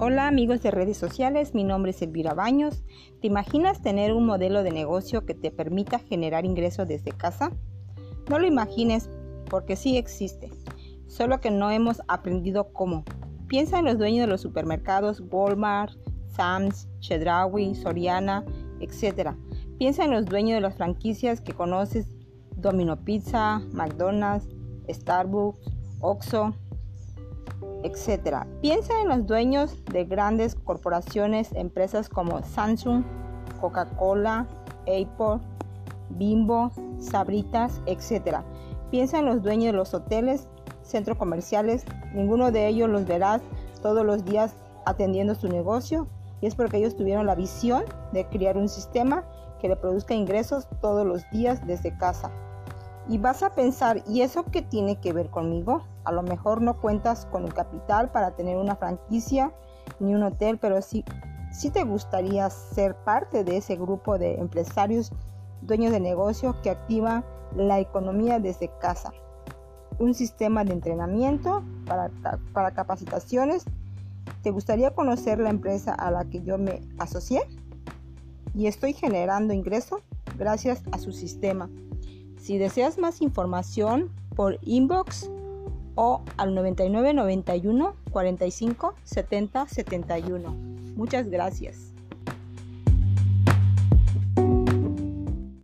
Hola amigos de redes sociales, mi nombre es Elvira Baños. ¿Te imaginas tener un modelo de negocio que te permita generar ingresos desde casa? No lo imagines porque sí existe, solo que no hemos aprendido cómo. Piensa en los dueños de los supermercados Walmart, Sam's, Chedraui, Soriana, etc. Piensa en los dueños de las franquicias que conoces, Domino Pizza, McDonald's, Starbucks, Oxxo, etc. Piensa en los dueños de grandes corporaciones, empresas como Samsung, Coca-Cola, Apple, Bimbo, Sabritas, etc. Piensa en los dueños de los hoteles, centros comerciales, ninguno de ellos los verás todos los días atendiendo su negocio y es porque ellos tuvieron la visión de crear un sistema que le produzca ingresos todos los días desde casa. Y vas a pensar, ¿y eso qué tiene que ver conmigo? A lo mejor no cuentas con el capital para tener una franquicia ni un hotel, pero sí, sí te gustaría ser parte de ese grupo de empresarios, dueños de negocios que activan la economía desde casa. Un sistema de entrenamiento para, para capacitaciones. ¿Te gustaría conocer la empresa a la que yo me asocié? Y estoy generando ingreso gracias a su sistema. Si deseas más información por inbox o al 9991 45 70 71. Muchas gracias.